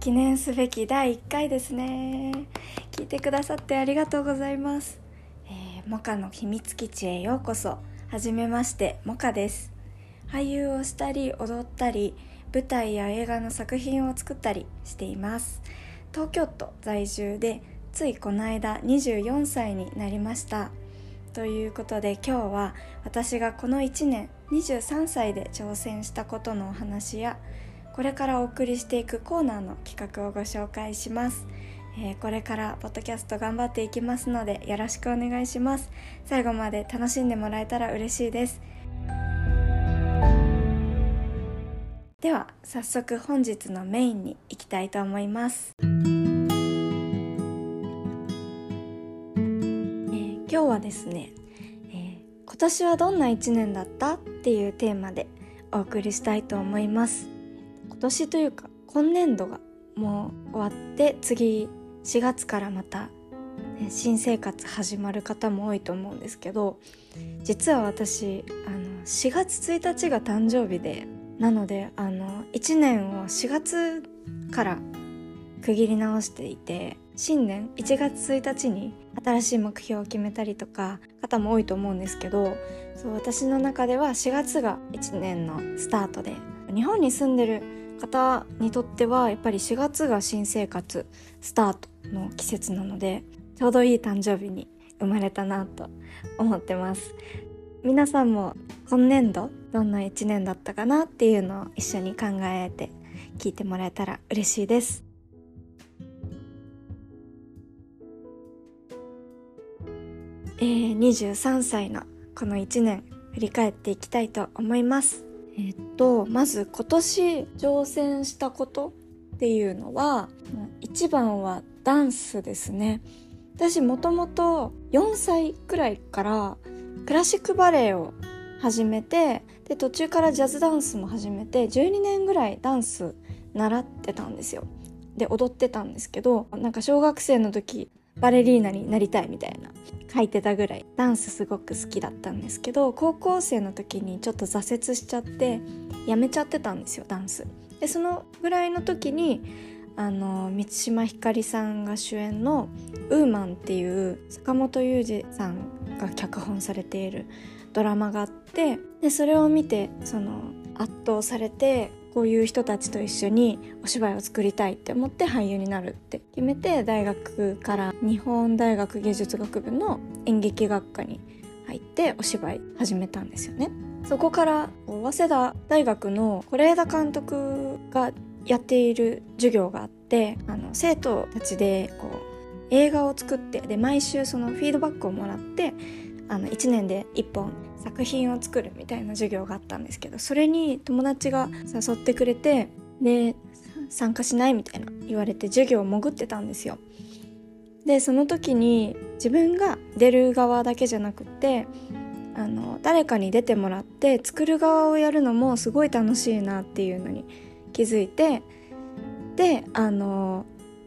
記念すべき第1回ですね。聞いてくださってありがとうございます、えー、モカの秘密基地へようこそ。はじめましてモカです。俳優をしたり踊ったり舞台や映画の作品を作ったりしています。東京都在住でついこの間24歳になりました。ということで今日は私がこの1年23歳で挑戦したことのお話やこれからお送りしていくコーナーの企画をご紹介します、えー、これからポッドキャスト頑張っていきますのでよろしくお願いします。最後まで楽しんでもらえたら嬉しいです。では早速本日のメインに行きたいと思います、えー、今日はですね、えー、今年はどんな1年だったっていうテーマでお送りしたいと思います。今年というか今年度がもう終わって次4月からまた、ね、新生活始まる方も多いと思うんですけど実は私あの4月1日が誕生日でなのであの1年を4月から区切り直していて新年1月1日に新しい目標を決めたりとか方も多いと思うんですけどそう私の中では4月が1年のスタートで日本に住んでる方にとってはやっぱり4月が新生活スタートの季節なのでちょうどいい誕生日に生まれたなと思ってます。皆さんも今年度どんな1年だったかなっていうのを一緒に考えて聞いてもらえたら嬉しいです。えー、23歳のこの1年振り返っていきたいと思います。えっとまず今年挑戦したことっていうのは一番はダンスですね。私もともと4歳くらいからクラシックバレエを始めてで途中からジャズダンスも始めて12年ぐらいダンス習ってたんですよ。で踊ってたんですけどなんか小学生の時バレリーナになりたいみたいな書いてたぐらいダンスすごく好きだったんですけど高校生の時にちょっと挫折しちゃってやめちゃってたんですよダンス。でそのぐらいの時にあの満島ひかりさんが主演の「ウーマン」っていう坂本雄二さんが脚本されているドラマがあってでそれを見てその圧倒されてこういう人たちと一緒にお芝居を作りたいって思って俳優になるって決めて大学から日本大学芸術学部の演劇学科に入ってお芝居始めたんですよね。そこから早稲田大学の是枝監督がやっている授業があってあの生徒たちでこう映画を作ってで毎週そのフィードバックをもらってあの1年で1本作品を作るみたいな授業があったんですけどそれに友達が誘ってくれてで参加しないみたいな言われて授業を潜ってたんですよ。でその時に自分が出る側だけじゃなくってあの誰かに出てもらって作る側をやるのもすごい楽しいなっていうのに気づいてであの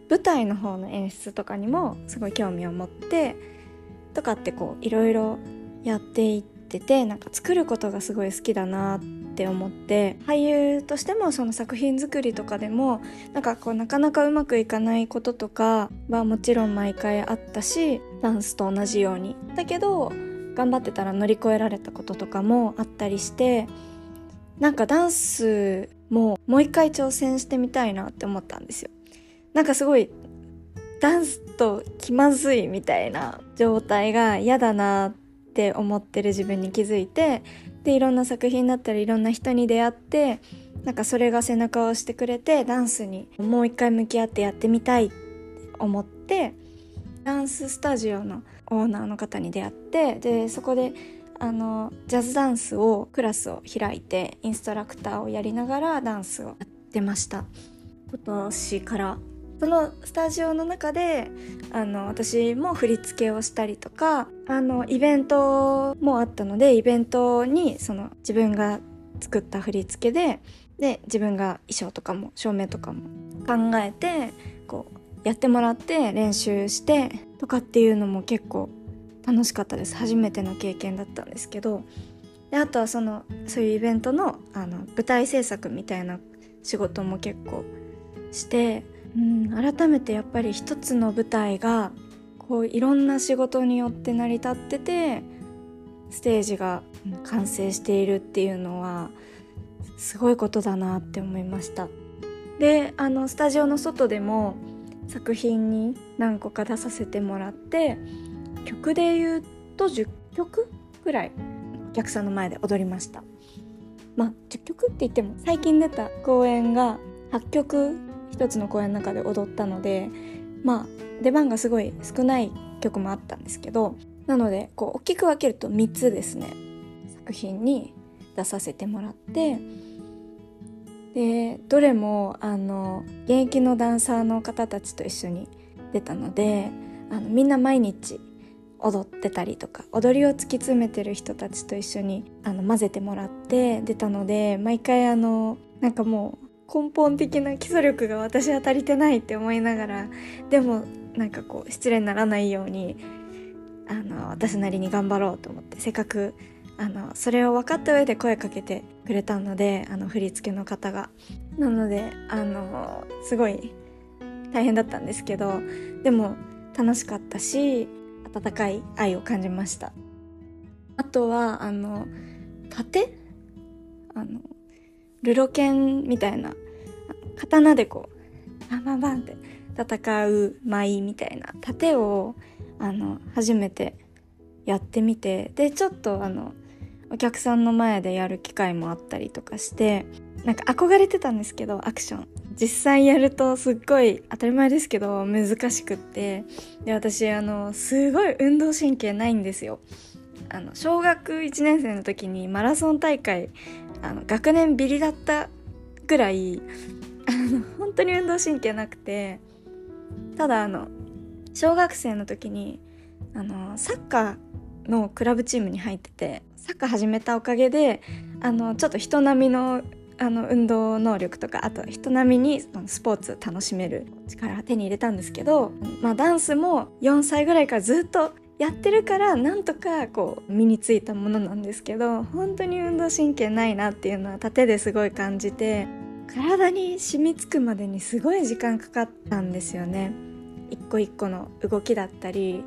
舞台の方の演出とかにもすごい興味を持ってとかってこういろいろやっていっててなんか作ることがすごい好きだなって思って俳優としてもその作品作りとかでもなんかこうなかなかうまくいかないこととかはもちろん毎回あったしダンスと同じように。だけど頑張ってたら乗り越えられたこととかもあったりしてなんかダンスももう一回挑戦してみたいなって思ったんですよ。なんかすごいダンスと気まずいみたいな状態が嫌だなって思ってる自分に気づいてでいろんな作品だったりいろんな人に出会ってなんかそれが背中を押してくれてダンスにもう一回向き合ってやってみたいって思ってダンススタジオのオーナーの方に出会ってでそこであのジャズダンスをクラスを開いてインストラクターをやりながらダンスをやってました。今年からそのスタジオの中であの私も振り付けをしたりとかあのイベントもあったのでイベントにその自分が作った振り付けでで自分が衣装とかも照明とかも考えてこうやってもらって練習してとかっていうのも結構楽しかったです。初めての経験だったんですけど。であとはそのそういうイベントのあの舞台制作みたいな仕事も結構してうん改めてやっぱり一つの舞台がこういろんな仕事によって成り立っててステージが完成しているっていうのはすごいことだなって思いました。であのスタジオの外でも作品に何個か出させてもらって曲で言うと10曲ぐらいお客さんの前で踊りました。まあ10曲って言っても最近出た公演が8曲一つの公演の中で踊ったのでまあ出番がすごい少ない曲もあったんですけどなのでこう大きく分けると3つですね。作品に出させてもらってでどれもあの現役のダンサーの方たちと一緒に出たのであのみんな毎日踊ってたりとか踊りを突き詰めてる人たちと一緒にあの混ぜてもらって出たので毎回あのなんかもう根本的な基礎力が私は足りてないって思いながらでもなんかこう失礼にならないようにあの私なりに頑張ろうと思ってせっかくあのそれを分かった上で声かけてくれたのであの振り付けの方が。なのであのすごい大変だったんですけどでも楽しかったし温かい愛を感じました。あとはあの盾？あのルロケンみたいな刀でこうバンバンバンって戦う舞みたいな盾をあの初めてやってみてでちょっとあのお客さんの前でやる機会もあったりとかしてなんか憧れてたんですけどアクション。実際やるとすっごい当たり前ですけど難しくって。で私あのすごい運動神経ないんですよ。あの小学1年生の時にマラソン大会あの学年ビリだったぐらいあの本当に運動神経なくてただあの小学生の時にあのサッカーのクラブチームに入っててサッカー始めたおかげであのちょっと人並みのあの運動能力とかあと人並みにスポーツ楽しめる力を手に入れたんですけど、まあ、ダンスも4歳ぐらいからずっとやってるからなんとかこう身についたものなんですけど本当に運動神経ないなっていうのは盾ですごい感じて体に染みつくまでにすごい時間かかったんですよね。一個一個の動きだったり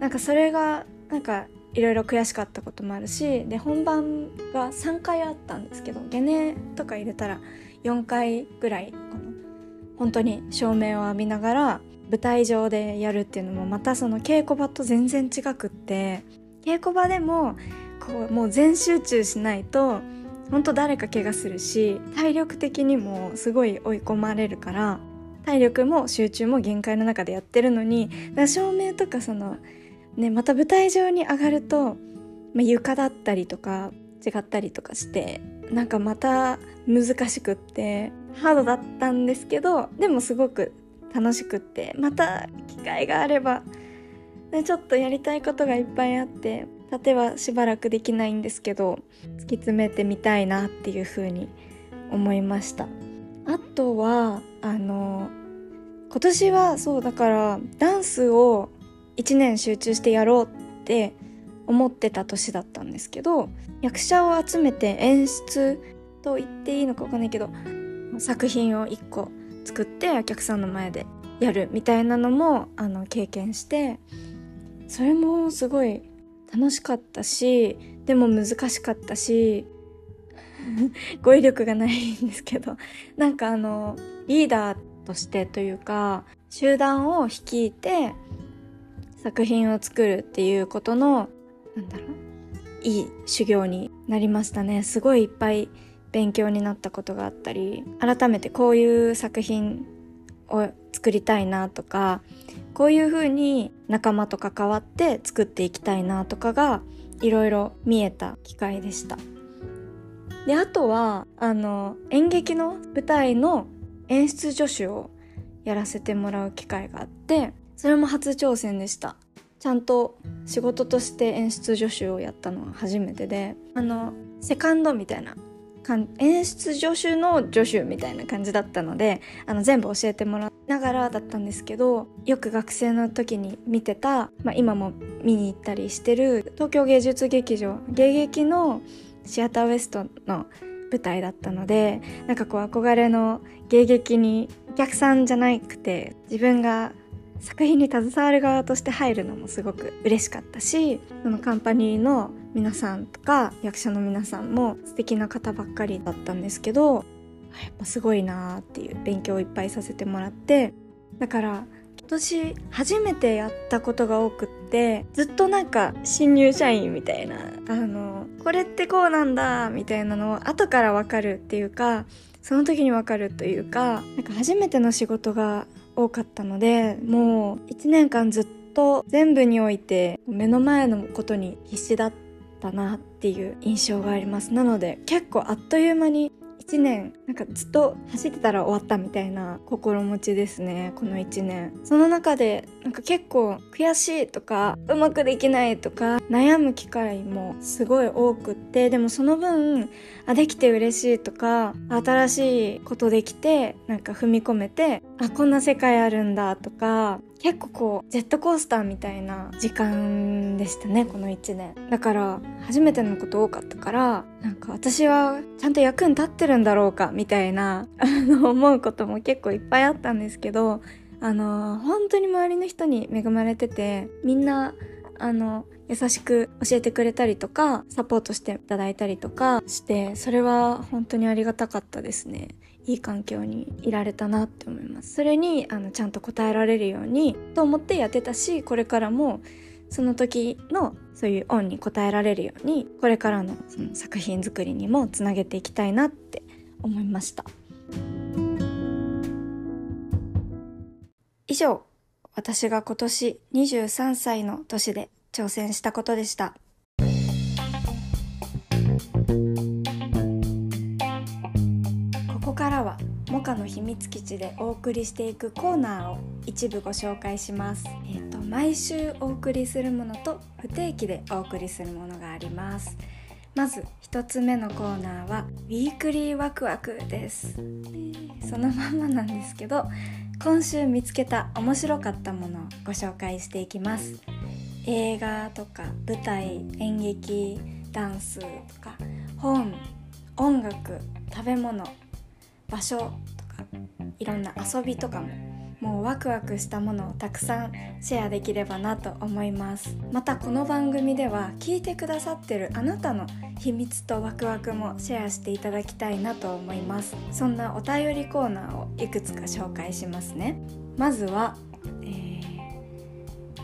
なんかそれがなんかいろいろ悔しかったこともあるしで本番が3回あったんですけどゲネとか入れたら4回ぐらいこの本当に照明を浴びながら舞台上でやるっていうのもまたその稽古場と全然違くって稽古場でもこうもう全集中しないと本当誰か怪我するし体力的にもすごい追い込まれるから体力も集中も限界の中でやってるのに照明とかそのね、また舞台上に上がると、まあ、床だったりとか違ったりとかしてなんかまた難しくってハードだったんですけどでもすごく楽しくってまた機会があれば、ね、ちょっとやりたいことがいっぱいあって盾はしばらくできないんですけど突き詰めてみたいなっていう風に思いました。あとはあの今年はそうだからダンスを1年集中してやろうって思ってた年だったんですけど役者を集めて演出と言っていいのか分かんないけど作品を1個作ってお客さんの前でやるみたいなのもあの経験してそれもすごい楽しかったしでも難しかったし 語彙力がないんですけどなんかあのリーダーとしてというか集団を率いて作品を作るっていうことのなんだろういい修行になりましたね。すごいいっぱい勉強になったことがあったり改めてこういう作品を作りたいなとかこういう風に仲間と関わって作っていきたいなとかがいろいろ見えた機会でした。であとはあの演劇の舞台の演出助手をやらせてもらう機会があってそれも初挑戦でした。ちゃんと仕事として演出助手をやったのは初めてであのセカンドみたいな演出助手の助手みたいな感じだったのであの全部教えてもらいながらだったんですけどよく学生の時に見てた、まあ、今も見に行ったりしてる東京芸術劇場芸劇のシアターウエストの舞台だったのでなんかこう憧れの芸劇にお客さんじゃなくて自分が作品に携わる側として入るのもすごく嬉しかったしそのカンパニーの皆さんとか役者の皆さんも素敵な方ばっかりだったんですけどやっぱすごいなーっていう勉強をいっぱいさせてもらってだから今年初めてやったことが多くってずっとなんか新入社員みたいなあのこれってこうなんだみたいなのを後からわかるっていうかその時にわかるというかなんか初めての仕事が多かったのでもう1年間ずっと全部において目の前のことに必死だったなっていう印象があります。なので結構あっという間に1年なんかずっと走ってたら終わったみたいな心持ちですねこの1年。その中でなんか結構悔しいとかうまくできないとか悩む機会もすごい多くってでもその分あできて嬉しいとか新しいことできてなんか踏み込めてあこんな世界あるんだとか結構こうジェットコースターみたいな時間でしたねこの1年。だから初めてのこと多かったからなんか私はちゃんと役に立ってるんだろうかみたいな あの思うことも結構いっぱいあったんですけどあの本当に周りの人に恵まれててみんなあの優しく教えてくれたりとかサポートしていただいたりとかしてそれは本当にありがたかったですね。いい環境にいられたなって思います。それにあのちゃんと答えられるようにと思ってやってたしこれからもその時のそういう恩に応えられるようにこれからのその作品作りにもつなげていきたいなって思いました。以上私が今年23歳の年で挑戦したことでしたここからはモカの秘密基地でお送りしていくコーナーを一部ご紹介します。えっ、ー、と毎週お送りするものと不定期でお送りするものがあります。まず1つ目のコーナーはウィークリーワクワクです。そのままなんですけど、今週見つけた面白かったものをご紹介していきます。映画とか舞台、演劇、ダンスとか本、音楽、食べ物場所とかいろんな遊びとかももうワクワクしたものをたくさんシェアできればなと思います。またこの番組では聞いてくださってるあなたの秘密とワクワクもシェアしていただきたいなと思います。そんなお便りコーナーをいくつか紹介しますね。まずは、えー、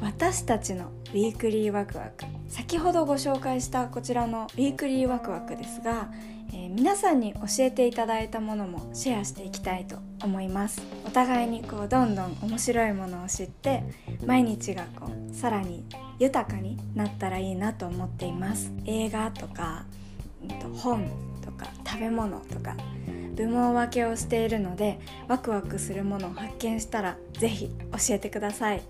私たちのウィークリーワクワク。先ほどご紹介したこちらのウィークリーワクワクですがえー、皆さんに教えていただいたものもシェアしていきたいと思います。お互いにこうどんどん面白いものを知って毎日がこうさらに豊かになったらいいなと思っています。映画とか本とか食べ物とか部門分けをしているのでワクワクするものを発見したら是非教えてください。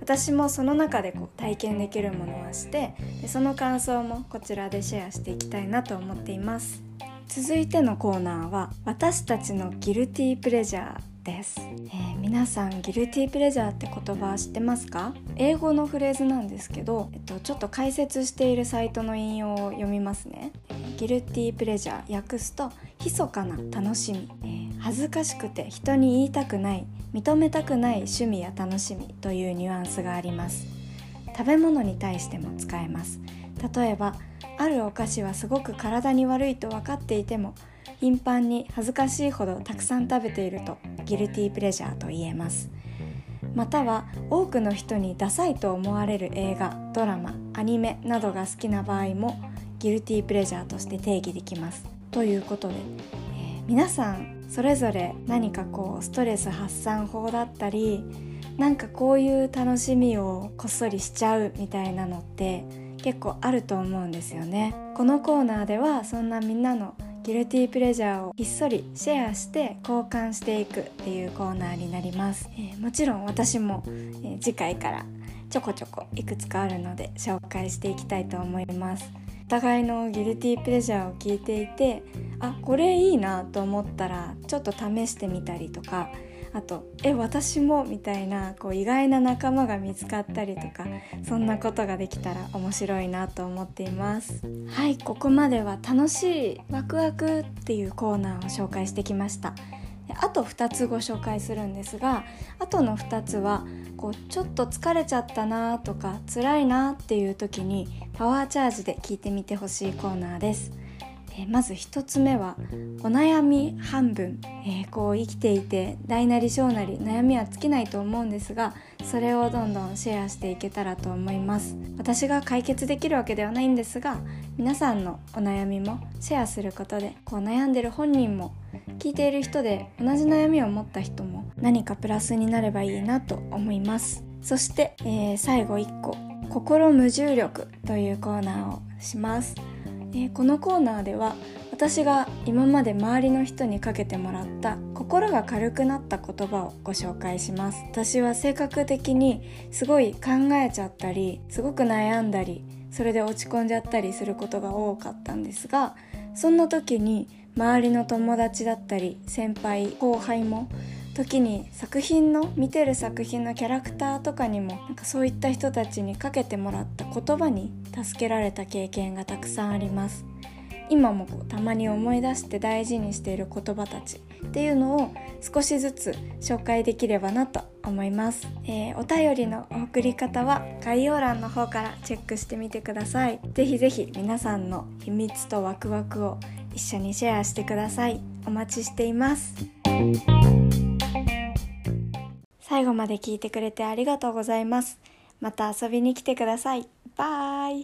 私もその中でこう体験できるものをしてでその感想もこちらでシェアしていきたいなと思っています。続いてのコーナーは私たちのギルティープレジャーです、えー、皆さんギルティープレジャーって言葉知ってますか？英語のフレーズなんですけど、えっと、ちょっと解説しているサイトの引用を読みますね。ギルティープレジャー訳すと密かな楽しみ、えー、恥ずかしくて人に言いたくない認めたくない趣味や楽しみというニュアンスがあります。食べ物に対しても使えます。例えばあるお菓子はすごく体に悪いと分かっていても頻繁に恥ずかしいほどたくさん食べているとギルティープレジャーと言えます。または多くの人にダサいと思われる映画ドラマアニメなどが好きな場合もギルティープレジャーとして定義できます。ということで、えー、皆さんそれぞれ何かこうストレス発散法だったりなんかこういう楽しみをこっそりしちゃうみたいなのって結構あると思うんですよね。このコーナーではそんなみんなのギルティープレジャーをひっそりシェアして交換していくっていうコーナーになります、えー、もちろん私も、えー、次回からちょこちょこいくつかあるので紹介していきたいと思います。お互いのギルティープレジャーを聞いていてあこれいいなと思ったらちょっと試してみたりとかあと「え私も」みたいなこう意外な仲間が見つかったりとかそんなことができたら面白いなと思っています。はいここまでは楽しいワクワクっていうコーナーを紹介してきました。あと2つご紹介するんですがあとの2つはこうちょっと疲れちゃったなとか辛いなっていう時にパワーチャージで聞いてみてほしいコーナーです。えまず1つ目はお悩み半分、えー、こう生きていて大なり小なり悩みは尽きないと思うんですがそれをどんどんシェアしていけたらと思います私が解決できるわけではないんですが皆さんのお悩みもシェアすることでこう悩んでる本人も聞いている人で同じ悩みを持った人も何かプラスになればいいなと思います。そして、えー、最後1個「心無重力」というコーナーをします、えー、このコーナーでは私が今まで周りの人にかけてもらった心が軽くなった言葉をご紹介します。私は性格的にすごい考えちゃったりすごく悩んだりそれで落ち込んじゃったりすることが多かったんですがそんな時に周りの友達だったり先輩後輩も時に作品の見てる作品のキャラクターとかにもなんかそういった人たちにかけてもらった言葉に助けられた経験がたくさんあります。今もこうたまに思い出して大事にしている言葉たちっていうのを少しずつ紹介できればなと思います、えー、お便りの送り方は概要欄の方からチェックしてみてください。ぜひぜひ皆さんの秘密とワクワクを一緒にシェアしてください。お待ちしています。最後まで聞いてくれてありがとうございます。また遊びに来てください。バイ。